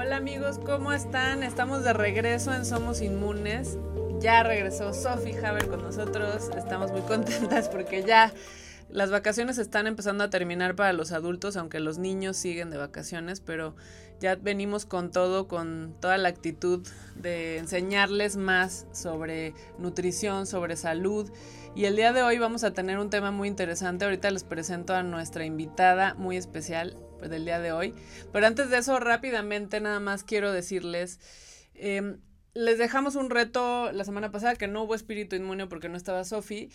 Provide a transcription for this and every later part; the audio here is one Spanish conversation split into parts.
Hola amigos, ¿cómo están? Estamos de regreso en Somos Inmunes. Ya regresó Sophie Haber con nosotros. Estamos muy contentas porque ya las vacaciones están empezando a terminar para los adultos, aunque los niños siguen de vacaciones, pero ya venimos con todo, con toda la actitud de enseñarles más sobre nutrición, sobre salud. Y el día de hoy vamos a tener un tema muy interesante. Ahorita les presento a nuestra invitada muy especial del día de hoy. Pero antes de eso, rápidamente nada más quiero decirles, em, les dejamos un reto la semana pasada que no hubo espíritu inmune porque no estaba Sofi,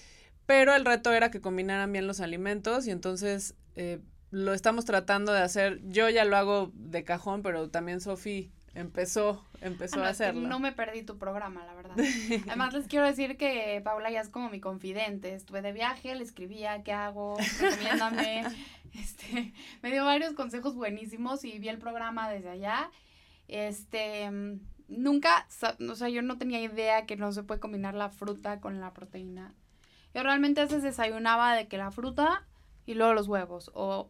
pero el reto era que combinaran bien los alimentos y entonces eh, lo estamos tratando de hacer. Yo ya lo hago de cajón, pero también Sofi empezó, empezó ah, a hacerlo. no me perdí tu programa, la verdad. Además les quiero decir que Paula ya es como mi confidente. Estuve de viaje, le escribía, ¿qué hago? Recomiéndame. este, me dio varios consejos buenísimos y vi el programa desde allá. Este, nunca, o sea, yo no tenía idea que no se puede combinar la fruta con la proteína. Yo realmente a veces desayunaba de que la fruta y luego los huevos o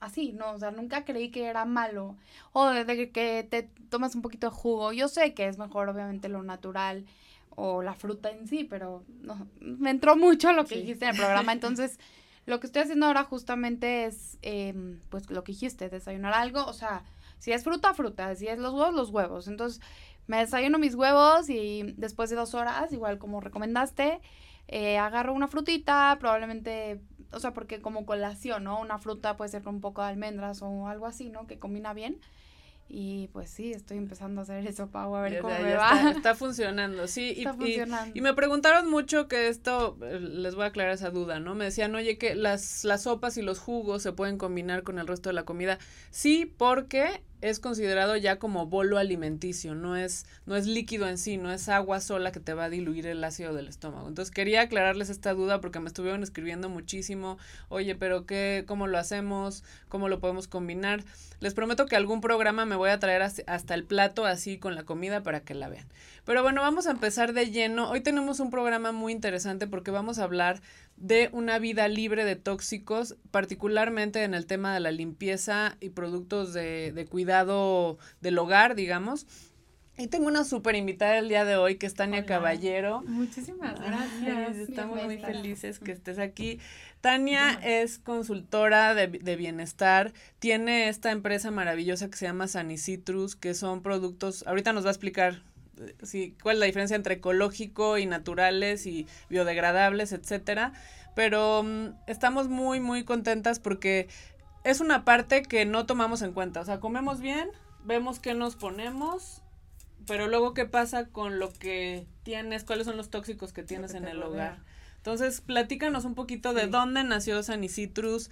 así, ¿no? O sea, nunca creí que era malo. O de que te tomas un poquito de jugo. Yo sé que es mejor, obviamente, lo natural o la fruta en sí, pero no, me entró mucho lo que dijiste en el programa. Entonces, lo que estoy haciendo ahora justamente es, em, pues, lo que dijiste, desayunar algo. O sea, si es fruta, fruta. Si es los huevos, los huevos. Entonces, me desayuno mis huevos y después de dos horas, igual como recomendaste, eh, agarro una frutita, probablemente o sea, porque como colación, ¿no? Una fruta puede ser con un poco de almendras o algo así, ¿no? Que combina bien. Y pues sí, estoy empezando a hacer eso, Pau, a ver cómo me va. Está, funcionando, sí. Está y, funcionando. Y, me preguntaron mucho que esto, eh, les voy a aclarar esa duda, ¿no? Me decían, oye, que las, las sopas y los jugos se pueden combinar con el resto de la comida. Sí, porque es considerado ya como bolo alimenticio, no es, no es líquido en sí, no es agua sola que te va a diluir el ácido del estómago. Entonces quería aclararles esta duda porque me estuvieron escribiendo muchísimo, oye, pero qué, cómo lo hacemos, cómo lo podemos combinar. Les prometo que algún programa me voy a traer hasta el plato así con la comida para que la vean. Pero bueno, vamos a empezar de lleno. Hoy tenemos un programa muy interesante porque vamos a hablar de una vida libre de tóxicos, particularmente en el tema de la limpieza y productos de, de cuidado del hogar, digamos. Y tengo una súper invitada el día de hoy, que es Tania Caballero. Muchísimas gracias. estamos muy felices que estés aquí. Tania es consultora de, de, bienestar, tiene esta empresa maravillosa que se llama Sanicitrus, que son productos, ahorita nos va a explicar sí, cuál es la diferencia entre ecológico y naturales y biodegradables, etcétera. Pero mm, estamos muy, muy contentas porque es una parte que no tomamos en cuenta. O sea, comemos bien, vemos qué nos ponemos, pero luego qué pasa con lo que tienes, cuáles son los tóxicos que tienes en el hogar. Entonces, platícanos un poquito de dónde nació Sanicitrus,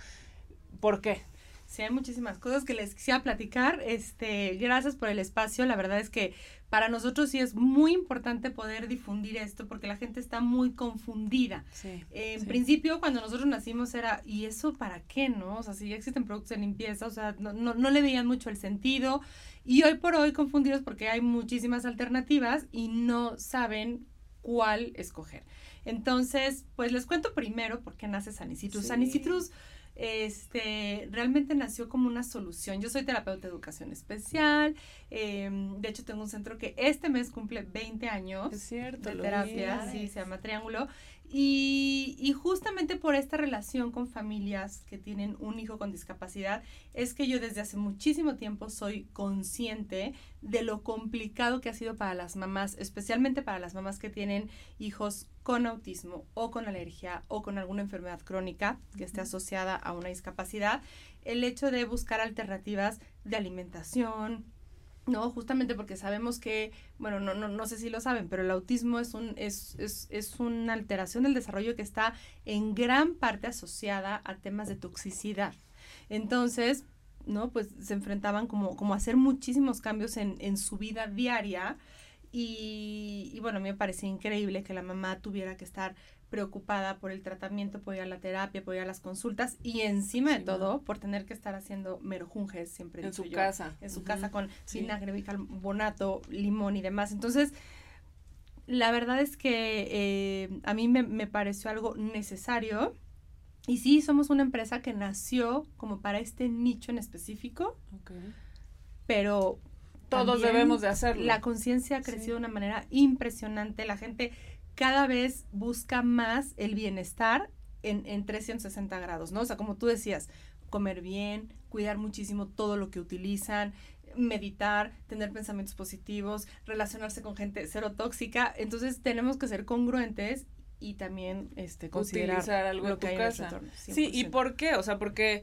por qué. Sí, hay muchísimas cosas que les quisiera platicar. Este, gracias por el espacio. La verdad es que para nosotros sí es muy importante poder difundir esto porque la gente está muy confundida. en principio, cuando nosotros nacimos era, ¿y eso para qué, no? O sea, si ya existen productos de limpieza, o sea, no, no, no le veían mucho el sentido. Y hoy por hoy confundidos porque hay muchísimas alternativas y no saben cuál escoger. Entonces, pues les cuento primero por qué nace Sanicitrus. Sanicitrus este, realmente nació como una solución. Yo soy terapeuta de educación especial, em, de hecho tengo un centro que este mes cumple 20 años de terapia, sí, se llama Triángulo, y, y, justamente por esta relación con familias que tienen un hijo con discapacidad, es que yo desde hace muchísimo tiempo soy consciente de lo complicado que ha sido para las mamás, especialmente para las mamás que tienen hijos con autismo o con alergia o con alguna enfermedad crónica que esté asociada a una discapacidad, el hecho de buscar alternativas de alimentación, ¿no? Justamente porque sabemos que, bueno, no, no, no sé si lo saben, pero el autismo es, un, es, es, es una alteración del desarrollo que está en gran parte asociada a temas de toxicidad. Entonces, ¿no? Pues se enfrentaban como, como a hacer muchísimos cambios en, en su vida diaria. Y, bueno, me parecía increíble que la mamá tuviera que estar preocupada por el tratamiento, por ir a la terapia, por ir a las consultas y encima de todo por tener que estar haciendo merojunjes siempre en su casa. en su casa con vinagre bicarbonato limón y demás. Entonces la verdad es que eh, a mí me, me, pareció algo necesario y sí somos una empresa que nació como para este nicho en específico pero todos debemos de hacerlo. La conciencia ha crecido de una manera impresionante. La gente cada vez busca más el bienestar en, en 360 grados, ¿no? O sea, como tú decías, comer bien, cuidar muchísimo todo lo que utilizan, meditar, tener pensamientos positivos, relacionarse con gente cero tóxica. Entonces tenemos que ser congruentes y también este considerar Utilizar algo en tu casa. sí, ¿y por qué? O sea, porque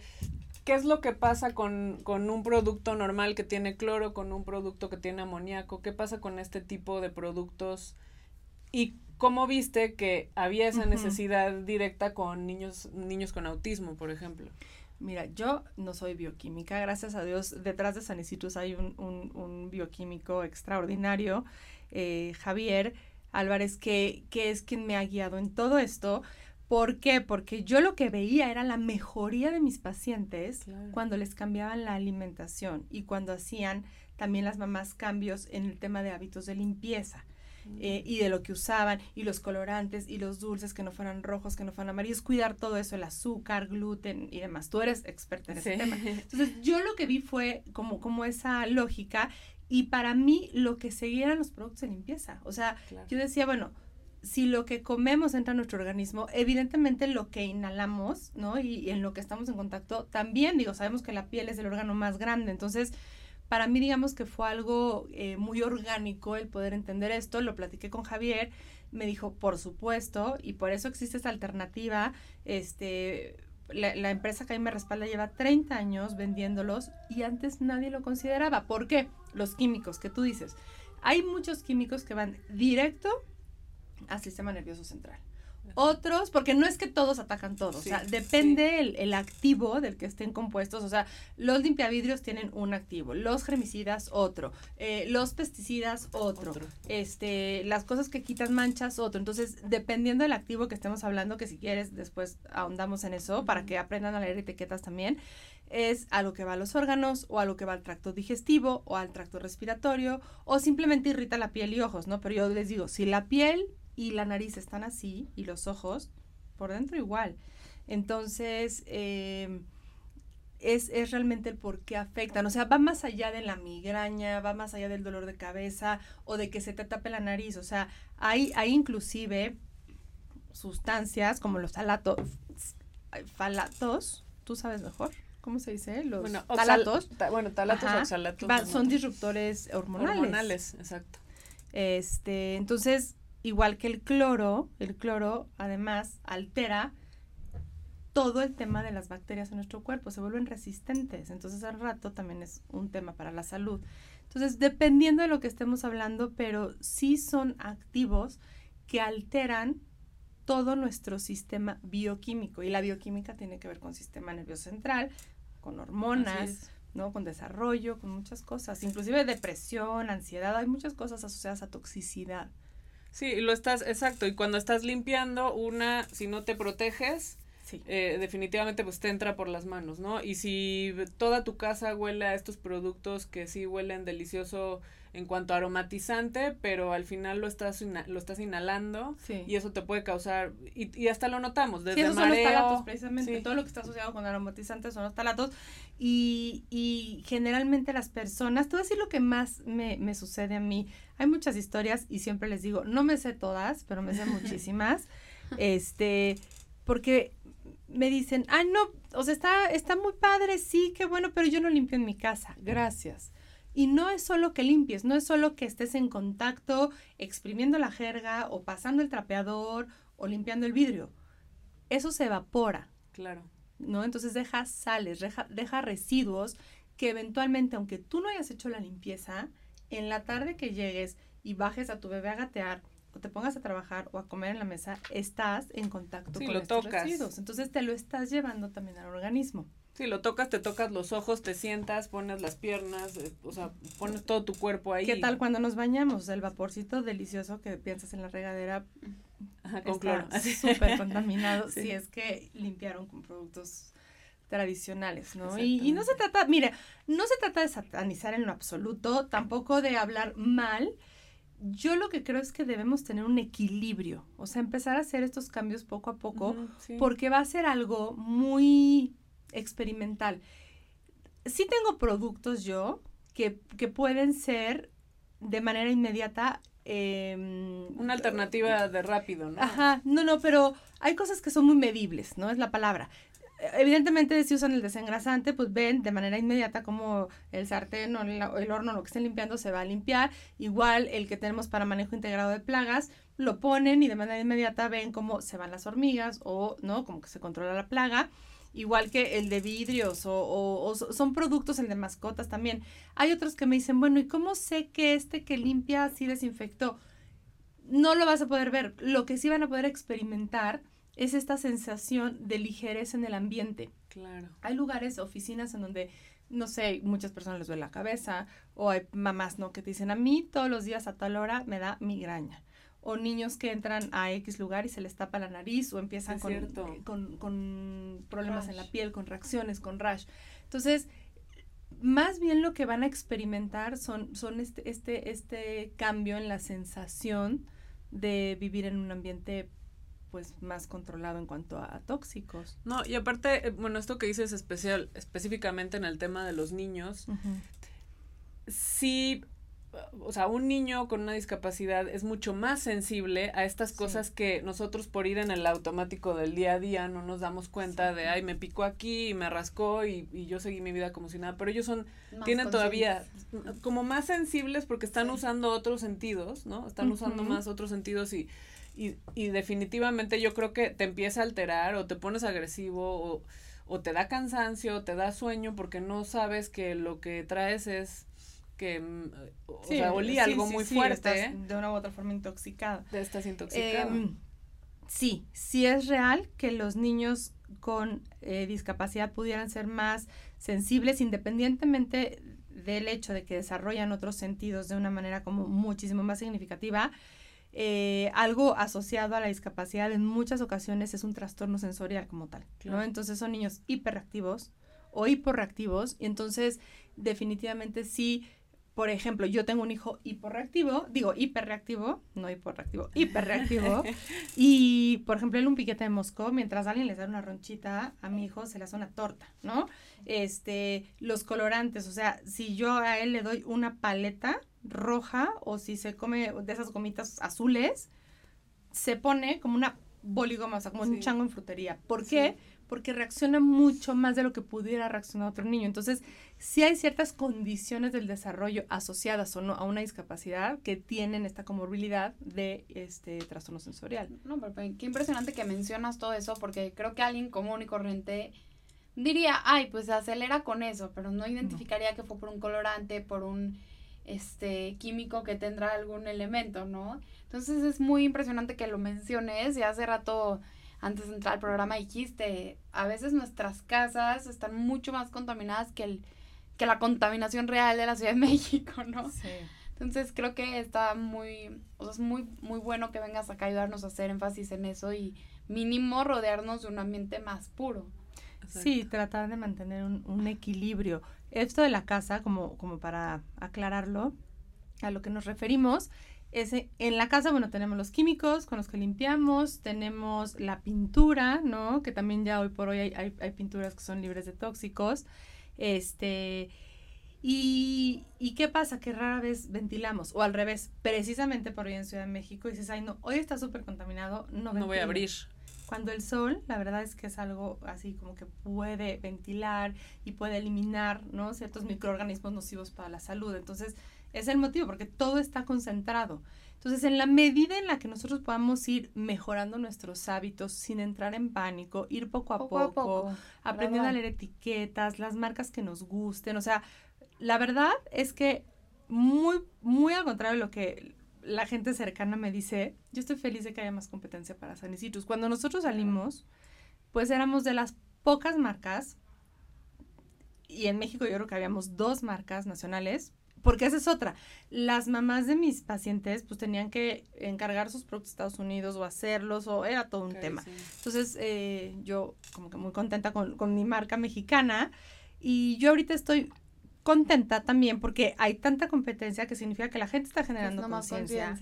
¿qué es lo que pasa con, con un producto normal que tiene cloro, con un producto que tiene amoníaco? ¿Qué pasa con este tipo de productos? ¿Y cómo viste que había esa necesidad directa con niños, niños con autismo, por ejemplo? Mira, yo no soy bioquímica, gracias a Dios, detrás de San hay un, un, bioquímico extraordinario, eh, Javier Álvarez, que, que es quien me ha guiado en todo esto. ¿Por qué? Porque yo lo que veía era la mejoría de mis pacientes cuando les cambiaban la alimentación y cuando hacían también las mamás cambios en el tema de hábitos de limpieza. Eh, y de lo que usaban, y los colorantes, y los dulces que no fueran rojos, que no fueran amarillos, cuidar todo eso, el azúcar, gluten y demás. Tú eres experta en ese tema. Entonces, yo lo que vi fue como, como esa lógica, y para mí lo que seguía eran los productos de limpieza. O sea, yo decía, bueno, si lo que comemos entra en nuestro organismo, evidentemente lo que inhalamos, ¿no? Y, y, en lo que estamos en contacto, también, digo, sabemos que la piel es el órgano más grande, entonces para mí digamos que fue algo eh, muy orgánico el poder entender esto, lo platiqué con Javier, me dijo, por supuesto, y por eso existe esta alternativa, este, la, empresa que ahí me respalda lleva 30 años vendiéndolos y antes nadie lo consideraba. ¿Por qué? Los químicos que tú dices. Hay muchos químicos que van directo al sistema nervioso central. Otros, porque no es que todos atacan todos, o sea, depende el, activo del que estén compuestos, o sea, los limpiavidrios tienen un activo, los germicidas otro, eh, los pesticidas otro, este, las cosas que quitan manchas otro, entonces, dependiendo del activo que estemos hablando, que si quieres después ahondamos en eso, para que aprendan a leer etiquetas también, es a lo que va a los órganos o a lo que va al tracto digestivo o al tracto respiratorio o simplemente irrita la piel y ojos, ¿no? Pero yo les digo, si la piel y la nariz están así y los ojos por dentro igual. Entonces, eh, es, es, realmente el por qué afectan. O sea, va más allá de la migraña, va más allá del dolor de cabeza o de que se te tape la nariz. O sea, hay, hay inclusive sustancias como los talatos, falatos, tú sabes mejor. ¿Cómo se dice? Los bueno, talatos. bueno, talatos oxalatos. son disruptores hormonales. Hormonales, exacto. Este, entonces, igual que el cloro, el cloro además altera todo el tema de las bacterias en nuestro cuerpo, se vuelven resistentes, entonces al rato también es un tema para la salud. Entonces, dependiendo de lo que estemos hablando, pero sí son activos que alteran todo nuestro sistema bioquímico y la bioquímica tiene que ver con sistema nervioso central, con hormonas, ¿no? Con desarrollo, con muchas cosas, inclusive depresión, ansiedad, hay muchas cosas asociadas a toxicidad. Sí, lo estás, exacto. Y cuando estás limpiando, una, si no te proteges, eh, definitivamente pues te entra por las manos, ¿no? Y si toda tu casa huele a estos productos que sí huelen delicioso en cuanto a aromatizante, pero al final lo estás lo estás inhalando y eso te puede causar y, y hasta lo notamos desde sí, esos son los talatos precisamente todo lo que está asociado con aromatizantes son los talatos y, y generalmente las personas te voy a decir lo que más me, me sucede a mí hay muchas historias y siempre les digo no me sé todas pero me sé muchísimas este porque me dicen, ah, no, o sea, está, está muy padre, sí, qué bueno, pero yo no limpio en mi casa, gracias. Y no es solo que limpies, no es solo que estés en contacto exprimiendo la jerga o pasando el trapeador o limpiando el vidrio. Eso se evapora. Claro. ¿No? Entonces deja sales, deja, deja residuos que eventualmente, aunque tú no hayas hecho la limpieza, en la tarde que llegues y bajes a tu bebé a gatear o te pongas a trabajar o a comer en la mesa, estás en contacto con estos residuos. Entonces te lo estás llevando también al organismo. Sí, lo tocas, te tocas los ojos, te sientas, pones las piernas, eh, o sea, pones todo tu cuerpo ahí. ¿Qué tal cuando nos bañamos? El vaporcito delicioso que piensas en la regadera Ajá, con cloro. súper contaminado si es que limpiaron con productos tradicionales, ¿no? Y, y, no se trata, mire, no se trata de satanizar en lo absoluto, tampoco de hablar mal. Yo lo que creo es que debemos tener un equilibrio, o sea, empezar a hacer estos cambios poco a poco, porque va a ser algo muy experimental. Sí tengo productos yo que, que pueden ser de manera inmediata Em, Una alternativa de rápido, ¿no? Ajá, no, no, pero hay cosas que son muy medibles, ¿no? Es la palabra. Evidentemente, si usan el desengrasante, pues ven de manera inmediata como el sartén o el, horno, lo que estén limpiando, se va a limpiar. Igual el que tenemos para manejo integrado de plagas, lo ponen y de manera inmediata ven cómo se van las hormigas o, ¿no? Como que se controla la plaga igual que el de vidrios o, o, son productos, el de mascotas también. Hay otros que me dicen, bueno, ¿y cómo sé que este que limpia sí desinfectó? No lo vas a poder ver. Lo que sí van a poder experimentar es esta sensación de ligereza en el ambiente. Claro. Hay lugares, oficinas en donde no sé, muchas personas les duele la cabeza, o hay mamás, ¿no? Que te dicen, a mí todos los días a tal hora me da migraña o niños que entran a X lugar y se les tapa la nariz o empiezan con, con, problemas en la piel, con reacciones, con rash. Entonces, más bien lo que van a experimentar son, son este, este, este cambio en la sensación de vivir en un ambiente pues más controlado en cuanto a, tóxicos. No, y aparte, eh, bueno, esto que dices especial, específicamente en el tema de los niños, sí o sea, un niño con una discapacidad es mucho más sensible a estas cosas que nosotros por ir en el automático del día a día no nos damos cuenta de, ay, me picó aquí y me rascó y, y, yo seguí mi vida como si nada, pero ellos son, tienen todavía como más sensibles porque están usando otros sentidos, ¿no? Están usando más otros sentidos y, y, y, definitivamente yo creo que te empieza a alterar o te pones agresivo o, o te da cansancio, o te da sueño porque no sabes que lo que traes es que mm, o sea, olía algo muy fuerte. de una u otra forma intoxicada. De estás intoxicada. Em, sí, sí es real que los niños con eh, discapacidad pudieran ser más sensibles independientemente del hecho de que desarrollan otros sentidos de una manera como muchísimo más significativa. Eh, algo asociado a la discapacidad en muchas ocasiones es un trastorno sensorial como tal, ¿no? Entonces son niños hiperreactivos o hiporreactivos y entonces definitivamente sí por ejemplo, yo tengo un hijo hiperreactivo, digo hiperreactivo, no hiperreactivo, hiperreactivo, y por ejemplo, él un piquete de mosco, mientras alguien le da una ronchita, a mi hijo se le hace una torta, ¿no? Este, los colorantes, o sea, si yo a él le doy una paleta roja o si se come de esas gomitas azules, se pone como una boligoma, o sea, como un chango en frutería. ¿Por qué? Porque reacciona mucho más de lo que pudiera reaccionar otro niño. Entonces, sí hay ciertas condiciones del desarrollo asociadas o no a una discapacidad que tienen esta comorbilidad de este trastorno sensorial. No, pero qué impresionante que mencionas todo eso, porque creo que alguien común y corriente diría, ay, pues acelera con eso, pero no identificaría que fue por un colorante, por un este químico que tendrá algún elemento, ¿no? Entonces es muy impresionante que lo menciones y hace rato antes de entrar al programa dijiste, a veces nuestras casas están mucho más contaminadas que, el, que la contaminación real de la Ciudad de México, ¿no? Sí. Entonces creo que está muy, o sea, es muy, muy bueno que vengas acá a ayudarnos a hacer énfasis en eso y mínimo rodearnos de un ambiente más puro. Sí, tratar de mantener un, un, equilibrio. Esto de la casa, como, como para aclararlo, a lo que nos referimos en la casa, bueno, tenemos los químicos con los que limpiamos, tenemos la pintura, ¿no? Que también ya hoy por hoy hay, hay, pinturas que son libres de tóxicos. Este, y, y, qué pasa? Que rara vez ventilamos, o al revés, precisamente por hoy en Ciudad de México, dices, ay, no, hoy está súper contaminado, no No voy a abrir. Cuando el sol, la verdad es que es algo así como que puede ventilar y puede eliminar, ¿no? Ciertos microorganismos nocivos para la salud. Entonces, es el motivo, porque todo está concentrado. Entonces, en la medida en la que nosotros podamos ir mejorando nuestros hábitos sin entrar en pánico, ir poco a poco, aprendiendo a leer etiquetas, las marcas que nos gusten, o sea, la verdad es que muy, muy al contrario de lo que la gente cercana me dice, yo estoy feliz de que haya más competencia para Sanicitrus. Cuando nosotros salimos, pues éramos de las pocas marcas, y en México yo creo que habíamos dos marcas nacionales, porque esa es otra. Las mamás de mis pacientes pues tenían que encargar sus productos a Estados Unidos o hacerlos o era todo un tema. Entonces eh, yo como que muy contenta con, con mi marca mexicana y yo ahorita estoy contenta también porque hay tanta competencia que significa que la gente está generando conciencia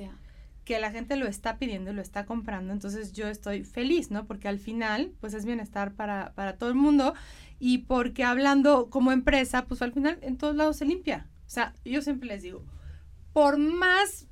que la gente lo está pidiendo, lo está comprando, entonces yo estoy feliz, ¿no? Porque al final, pues es bienestar para, para todo el mundo y porque hablando como empresa, pues al final en todos lados se limpia, sea, yo siempre les digo, por más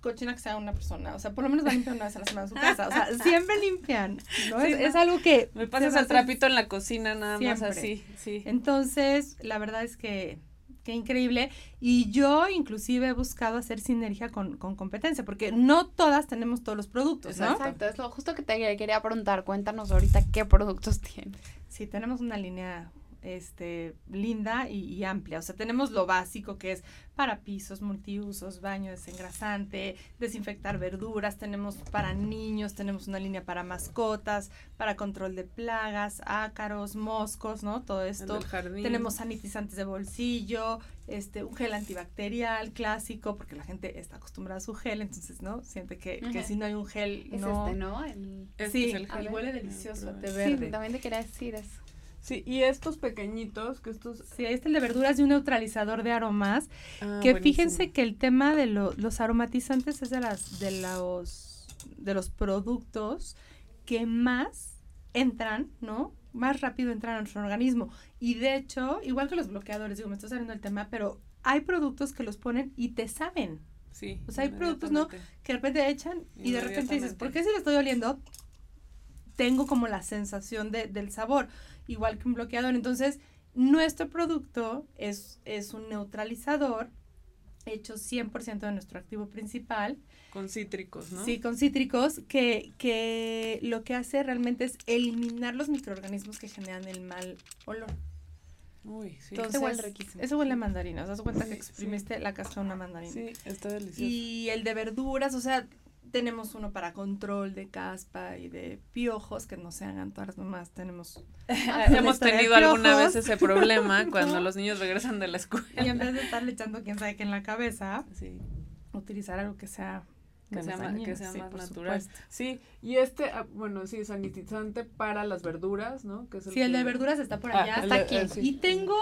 cochina que sea una persona, o sea, por lo menos va a limpiar una vez a la semana su casa, o sea, siempre limpian, ¿no? es, algo que... Me pasas el trapito en la cocina nada más así, sí. Entonces, la verdad es que qué increíble. Y yo inclusive he buscado hacer sinergia con, con, competencia, porque no todas tenemos todos los productos, ¿no? Exacto, es lo justo que te quería preguntar. Cuéntanos ahorita qué productos tienes. Sí, tenemos una línea este, linda y, amplia. O sea, tenemos lo básico que es para pisos, multiusos, baño desengrasante, desinfectar verduras, tenemos para niños, tenemos una línea para mascotas, para control de plagas, ácaros, moscos, ¿no? Todo esto. Tenemos sanitizantes de bolsillo, este, un gel antibacterial clásico, porque la gente está acostumbrada a su gel, entonces, ¿no? Siente que, que si no hay un gel, no. este, ¿no? El... sí, el gel. huele delicioso, de verde. Sí, también te quería decir eso. Sí, y estos pequeñitos, que estos... Sí, ahí está el de verduras y un neutralizador de aromas, ah, que fíjense que el tema de los aromatizantes es de, las, de, los, de los productos que más entran, ¿no? Más rápido entran a nuestro organismo. Y de hecho, igual que los bloqueadores, digo, me estoy saliendo del tema, pero hay productos que los ponen y te saben. Sí. O sea, hay productos, ¿no? Que de repente echan y de repente dices, ¿por qué si lo estoy oliendo? Tengo como la sensación de, del sabor igual que un bloqueador. Entonces, nuestro producto es, es un neutralizador hecho 100% de nuestro activo principal. Con cítricos, ¿no? Sí, con cítricos, que, que lo que hace realmente es eliminar los microorganismos que generan el mal olor. Uy, sí. Entonces, huele riquísimo. Eso huele a mandarina. O sea, cuenta que exprimiste la casca de una mandarina. Sí, está delicioso. Y el de verduras, o sea, tenemos uno para control de caspa y de piojos, que no se hagan todas nomás, tenemos... Hemos tenido alguna vez ese problema cuando los niños regresan de la escuela. Y en vez de estarle echando quién sabe qué en la cabeza, utilizar algo que sea que sea, más, que sea más natural. Sí, y este, ah, bueno, sí, sanitizante para las verduras, ¿no? Que sí, el de verduras está por allá, ah, está aquí. Eh, y tengo,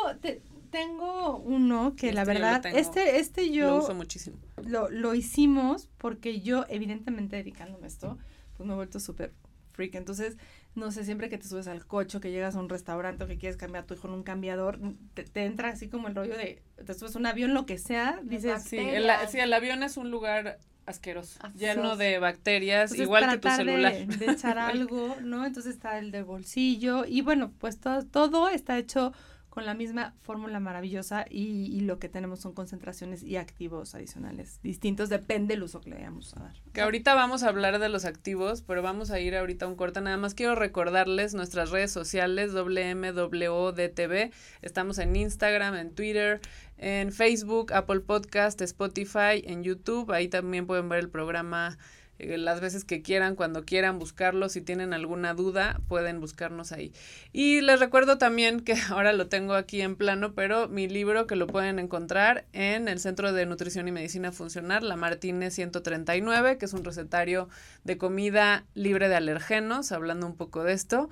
tengo uno que la verdad, este, este yo... Lo uso muchísimo. Lo, lo hicimos porque yo, evidentemente, dedicándome a esto, pues me he vuelto súper freak. Entonces, no sé, siempre que te subes al coche, que llegas a un restaurante o que quieres cambiar a tu hijo en un cambiador, te, entra así como el rollo de, te subes a un avión, lo que sea, dices... Sí el, sí, el avión es un lugar asqueroso, lleno de bacterias, igual que tu celular. De, de echar algo, ¿no? Entonces está el de bolsillo y bueno, pues todo, todo está hecho con la misma fórmula maravillosa y, lo que tenemos son concentraciones y activos adicionales distintos, depende del uso que le vayamos a dar. Que ahorita vamos a hablar de los activos, pero vamos a ir ahorita a un corte. Nada más quiero recordarles nuestras redes sociales, WMWODTV. Estamos en Instagram, en Twitter, en Facebook, Apple Podcast, Spotify, en YouTube. Ahí también pueden ver el programa las veces que quieran, cuando quieran buscarlo, si tienen alguna duda, pueden buscarnos ahí. Y les recuerdo también que ahora lo tengo aquí en plano, pero mi libro que lo pueden encontrar en el Centro de Nutrición y Medicina Funcional, la Martínez 139, que es un recetario de comida libre de alergenos, hablando un poco de esto.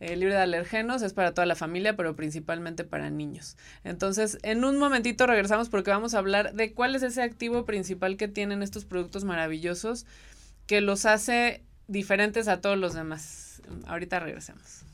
Eh, libre de alergenos es para toda la familia, pero principalmente para niños. Entonces, en un momentito regresamos porque vamos a hablar de cuál es ese activo principal que tienen estos productos maravillosos que los hace diferentes a todos los demás. Ahorita regresemos.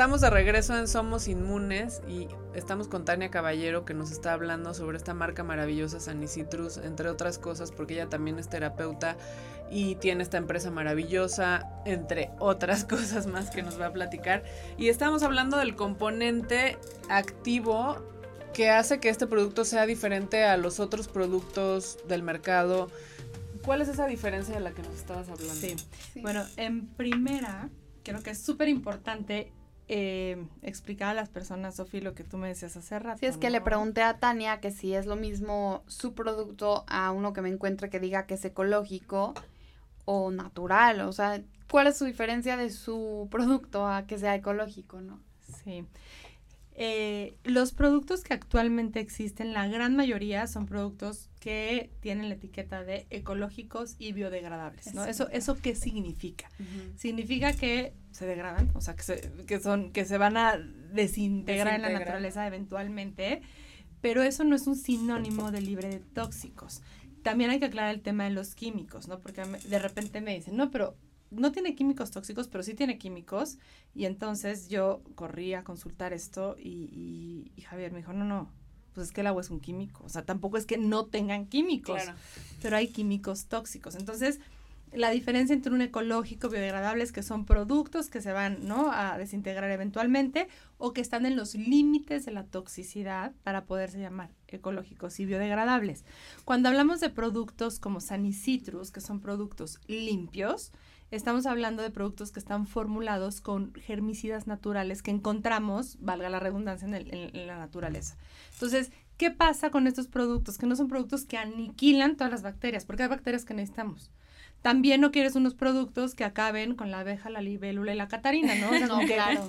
Estamos de regreso en Somos Inmunes y estamos con Tania Caballero que nos está hablando sobre esta marca maravillosa Sanicitrus, entre otras cosas, porque ella también es terapeuta y tiene esta empresa maravillosa, entre otras cosas más que nos va a platicar. Y estamos hablando del componente activo que hace que este producto sea diferente a los otros productos del mercado ¿Cuál es esa diferencia de la que nos estabas hablando? Sí. Bueno, en primera, creo que es súper importante eh, explicar a las personas, Sofía, lo que tú me decías hace rato. Sí, es que le pregunté a Tania que si es lo mismo su producto a uno que me encuentre que diga que es ecológico o natural, o sea, ¿cuál es su diferencia de su producto a que sea ecológico, no? Sí. Eh, los productos que actualmente existen, la gran mayoría son productos que tienen la etiqueta de ecológicos y biodegradables, ¿no? Eso, ¿Eso qué significa? Significa que se degradan, o sea, que, se, que, son, que se van a desintegrar en la naturaleza eventualmente, pero eso no es un sinónimo de libre de tóxicos. También hay que aclarar el tema de los químicos, ¿no? Porque de repente me dicen, no, pero no tiene químicos tóxicos, pero sí tiene químicos. Y entonces yo corrí a consultar esto y, Javier me dijo, no, no, pues es que el agua es un químico. O sea, tampoco es que no tengan químicos, pero hay químicos tóxicos. Entonces, la diferencia entre un ecológico biodegradable es que son productos que se van ¿no? a desintegrar eventualmente o que están en los límites de la toxicidad para poderse llamar ecológicos y biodegradables. Cuando hablamos de productos como Sanicitrus, que son productos limpios, estamos hablando de productos que están formulados con germicidas naturales que encontramos, valga la redundancia, en, la naturaleza. Entonces, ¿qué pasa con estos productos? Que no son productos que aniquilan todas las bacterias, porque hay bacterias que necesitamos. También no quieres unos productos que acaben con la abeja, la libélula y la catarina, ¿no? no, claro,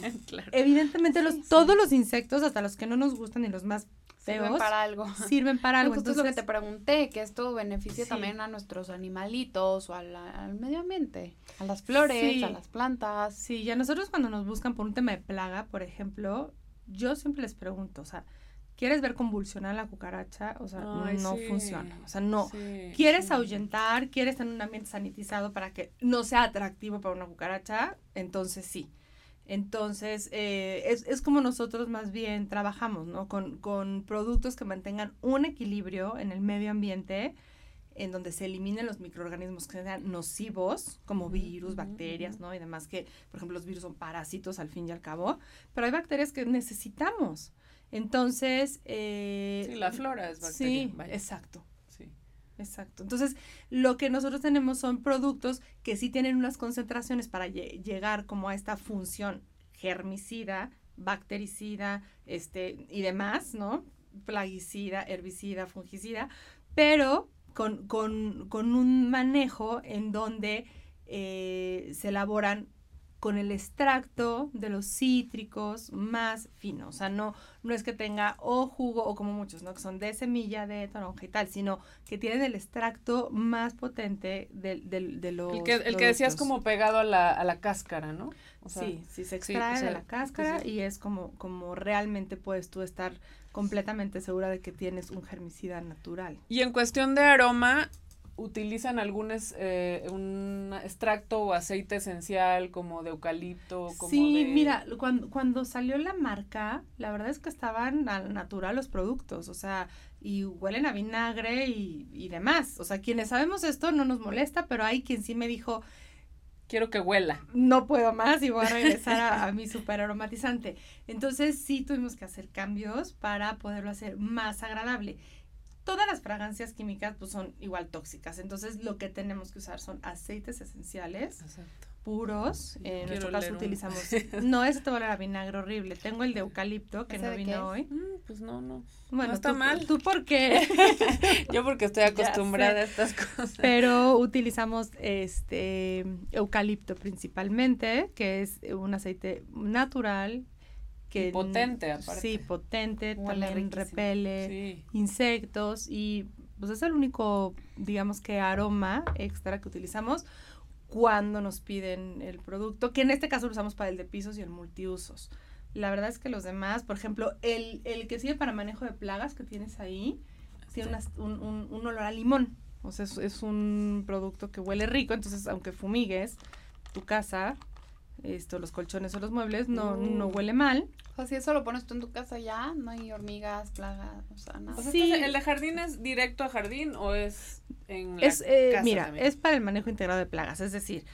Evidentemente, los, todos los insectos, hasta los que no nos gustan y los más Sirven para algo. Sirven para algo. Justo es lo que te pregunté, que esto beneficia también a nuestros animalitos o al medio ambiente, a las flores, a las plantas. Sí, y a nosotros cuando nos buscan por un tema de plaga, por ejemplo, yo siempre les pregunto, o sea, ¿quieres ver convulsionar la cucaracha? O sea, no funciona. O sea, no. ¿Quieres ahuyentar? ¿Quieres tener un ambiente sanitizado para que no sea atractivo para una cucaracha? Entonces sí. Entonces, eh, es, es, como nosotros más bien trabajamos, ¿no? Con, con, productos que mantengan un equilibrio en el medio ambiente, en donde se eliminen los microorganismos que sean nocivos, como virus, bacterias, ¿no? Y demás que, por ejemplo, los virus son parásitos al fin y al cabo, pero hay bacterias que necesitamos. Entonces... Eh, sí, la flora es bacteria. Sí, exacto. Exacto. Entonces, lo que nosotros tenemos son productos que sí tienen unas concentraciones para llegar como a esta función germicida, bactericida, este, y demás, ¿no? Plaguicida, herbicida, fungicida, pero con, con, con un manejo en donde eh, se elaboran con el extracto de los cítricos más fino. O sea, no, no es que tenga o jugo o como muchos, ¿no? Que son de semilla, de toronja y tal, sino que tienen el extracto más potente de, de, los El que, el que decías como pegado a la, a la cáscara, ¿no? sí, sí, se extrae de la cáscara y es como, como realmente puedes tú estar completamente segura de que tienes un germicida natural. Y en cuestión de aroma, utilizan algún eh, un extracto o aceite esencial como de eucalipto. Como sí, mira, cuando, cuando salió la marca, la verdad es que estaban al natural los productos, o sea, y huelen a vinagre y, y demás. O sea, quienes sabemos esto no nos molesta, pero hay quien sí me dijo, quiero que huela. No puedo más y voy a regresar a, a, mi super aromatizante. Entonces sí tuvimos que hacer cambios para poderlo hacer más agradable todas las fragancias químicas pues son igual tóxicas. Entonces lo que tenemos que usar son aceites esenciales. puros, en nuestro caso utilizamos, no, ese te va a vinagre horrible, tengo el de eucalipto que no vino hoy. Mm, pues no, no, bueno, no está mal. ¿Tú por qué? Yo porque estoy acostumbrada a estas cosas. Pero utilizamos este eucalipto principalmente, que es un aceite natural, potente aparte. Sí, potente, también repele insectos y pues es el único, digamos que aroma extra que utilizamos cuando nos piden el producto, que en este caso lo usamos para el de pisos y el multiusos. La verdad es que los demás, por ejemplo, el, el que sirve para manejo de plagas que tienes ahí, tiene un, un, un, olor a limón. O sea, es, es, un producto que huele rico, entonces aunque fumigues tu casa, esto, los colchones o los muebles, no, no uh. huele mal. O sea, si eso lo pones tú en tu casa ya, no hay hormigas, plagas, o sea, nada. sí. ¿El de jardín es directo a jardín o es en la es, eh, Mira, es para el manejo integrado de plagas, es decir,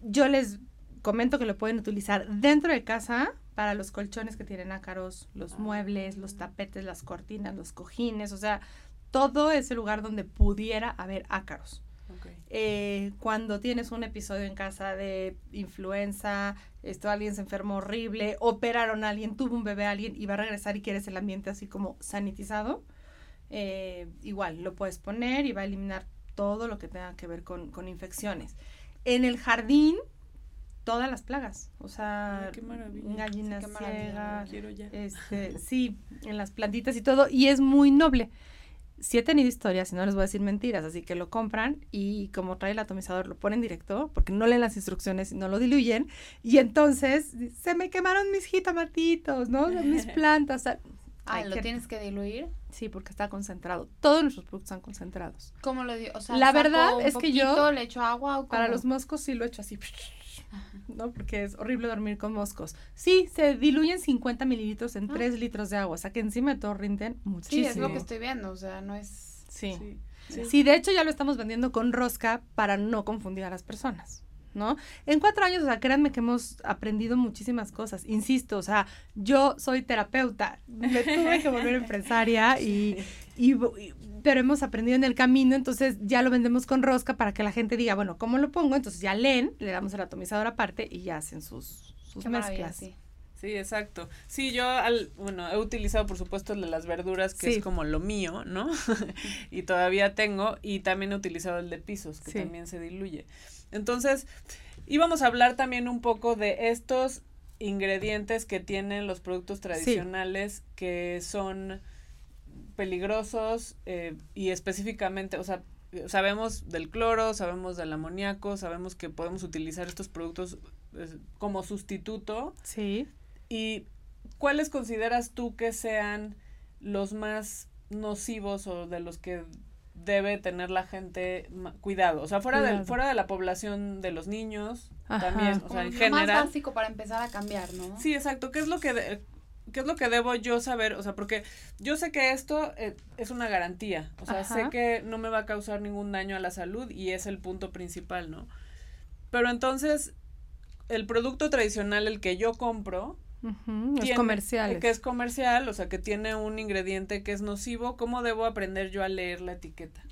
yo les comento que lo pueden utilizar dentro de casa para los colchones que tienen ácaros, los ah. muebles, los tapetes, las cortinas, los cojines, o sea, todo ese lugar donde pudiera haber ácaros. Eh, cuando tienes un episodio en casa de influenza, esto alguien se enfermó horrible, operaron a alguien, tuvo un bebé a alguien y va a regresar y quieres el ambiente así como sanitizado, eh, igual lo puedes poner y va a eliminar todo lo que tenga que ver con, con infecciones. En el jardín, todas las plagas, o sea, gallinas sí, este, sí, en las plantitas y todo, y es muy noble. Sí he tenido historias, y no les voy a decir mentiras, así que lo compran y como trae el atomizador lo ponen directo, porque no leen las instrucciones y no lo diluyen, y entonces se me quemaron mis jitomatitos, ¿no? Mis plantas. Ah, ¿lo tienes que diluir? Sí, porque está concentrado. Todos nuestros productos están concentrados. ¿Cómo lo digo? O sea, la verdad es que yo le echo agua o para los moscos sí lo echo así. ¿no? Porque es horrible dormir con moscos. Sí, se diluyen 50 mililitros en 3 ah. litros de agua, o sea que encima de todo rinden muchísimo. Sí, es lo que estoy viendo, o sea, no es... Sí. Sí. sí. de hecho ya lo estamos vendiendo con rosca para no confundir a las personas. ¿no? En cuatro años, o sea, créanme que hemos aprendido muchísimas cosas. Insisto, o sea, yo soy terapeuta, me tuve que volver empresaria y, y, pero hemos aprendido en el camino, entonces ya lo vendemos con rosca para que la gente diga, bueno, ¿cómo lo pongo? Entonces ya leen, le damos el atomizador aparte y ya hacen sus, sus mezclas. Sí. Sí, exacto. Sí, yo, al, bueno, he utilizado, por supuesto, el de las verduras, que es como lo mío, ¿no? y todavía tengo, y también he utilizado el de pisos, que también se diluye. Entonces, íbamos a hablar también un poco de estos ingredientes que tienen los productos tradicionales que son peligrosos eh, y específicamente, o sea, sabemos del cloro, sabemos del amoníaco, sabemos que podemos utilizar estos productos como sustituto. Sí. ¿Y cuáles consideras tú que sean los más nocivos o de los que debe tener la gente cuidado, o sea, fuera de, fuera de la población de los niños, también, o sea, en general. más básico para empezar a cambiar, ¿no? Sí, exacto, ¿qué es lo que qué es lo que debo yo saber? O sea, porque yo sé que esto eh, es una garantía, o sea, sé que no me va a causar ningún daño a la salud y es el punto principal, ¿no? Pero entonces, el producto tradicional, el que yo compro, es comercial. Que es comercial, o sea, que tiene un ingrediente que es nocivo. ¿Cómo debo aprender yo a leer la etiqueta?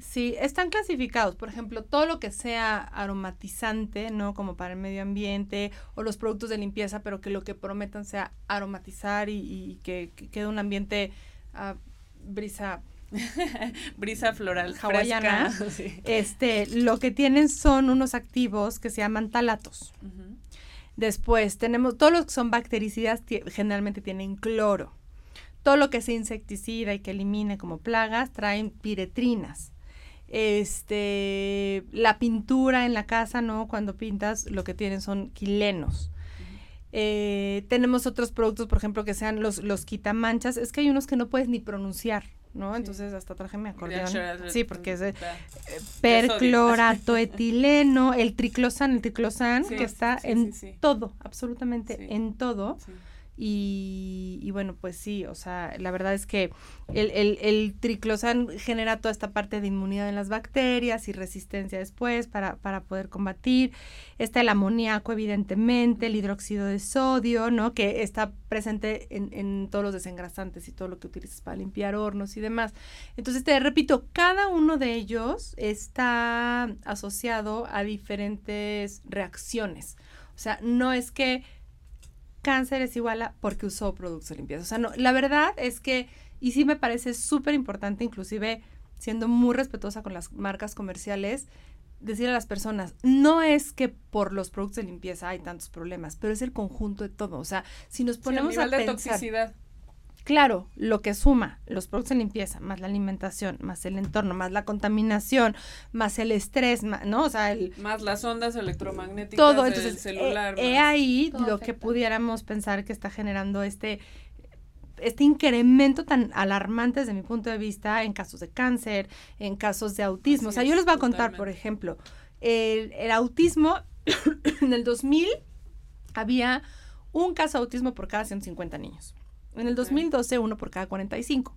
Sí, están clasificados. Por ejemplo, todo lo que sea aromatizante, ¿no? Como para el medio ambiente, o los productos de limpieza, pero que lo que prometan sea aromatizar y, que, quede un ambiente uh, brisa. brisa floral hawaiana. Este, lo que tienen son unos activos que se llaman talatos. Después tenemos, todos los que son bactericidas generalmente tienen cloro. Todo lo que sea insecticida y que elimine como plagas traen piretrinas. Este, la pintura en la casa, ¿no? Cuando pintas, lo que tienen son quilenos. Eh, tenemos otros productos, por ejemplo, que sean los, los quitamanchas. Es que hay unos que no puedes ni pronunciar. ¿no? Entonces hasta traje mi acordeón. Sí, porque es perclorato etileno, el triclosan, el triclosan que está en todo, absolutamente en todo. Y, bueno, pues sí, o sea, la verdad es que el, el, el, triclosan genera toda esta parte de inmunidad en las bacterias y resistencia después para, para poder combatir. Está el amoníaco, evidentemente, el hidróxido de sodio, ¿no? Que está presente en, en todos los desengrasantes y todo lo que utilizas para limpiar hornos y demás. Entonces, te repito, cada uno de ellos está asociado a diferentes reacciones. O sea, no es que cáncer es igual a porque usó productos de limpieza. O sea, no, la verdad es que, y sí me parece súper importante, inclusive siendo muy respetuosa con las marcas comerciales, decir a las personas, no es que por los productos de limpieza hay tantos problemas, pero es el conjunto de todo. O sea, si nos ponemos a de toxicidad. Claro, lo que suma los productos de limpieza, más la alimentación, más el entorno, más la contaminación, más el estrés, ¿no? O sea, el... Más las ondas electromagnéticas todo, entonces, celular. He, ahí lo que pudiéramos pensar que está generando este este incremento tan alarmante desde mi punto de vista en casos de cáncer, en casos de autismo. o sea, yo les voy a contar, por ejemplo, el, el autismo en el 2000 había un caso de autismo por cada 150 niños. En el 2012, uno por cada 45.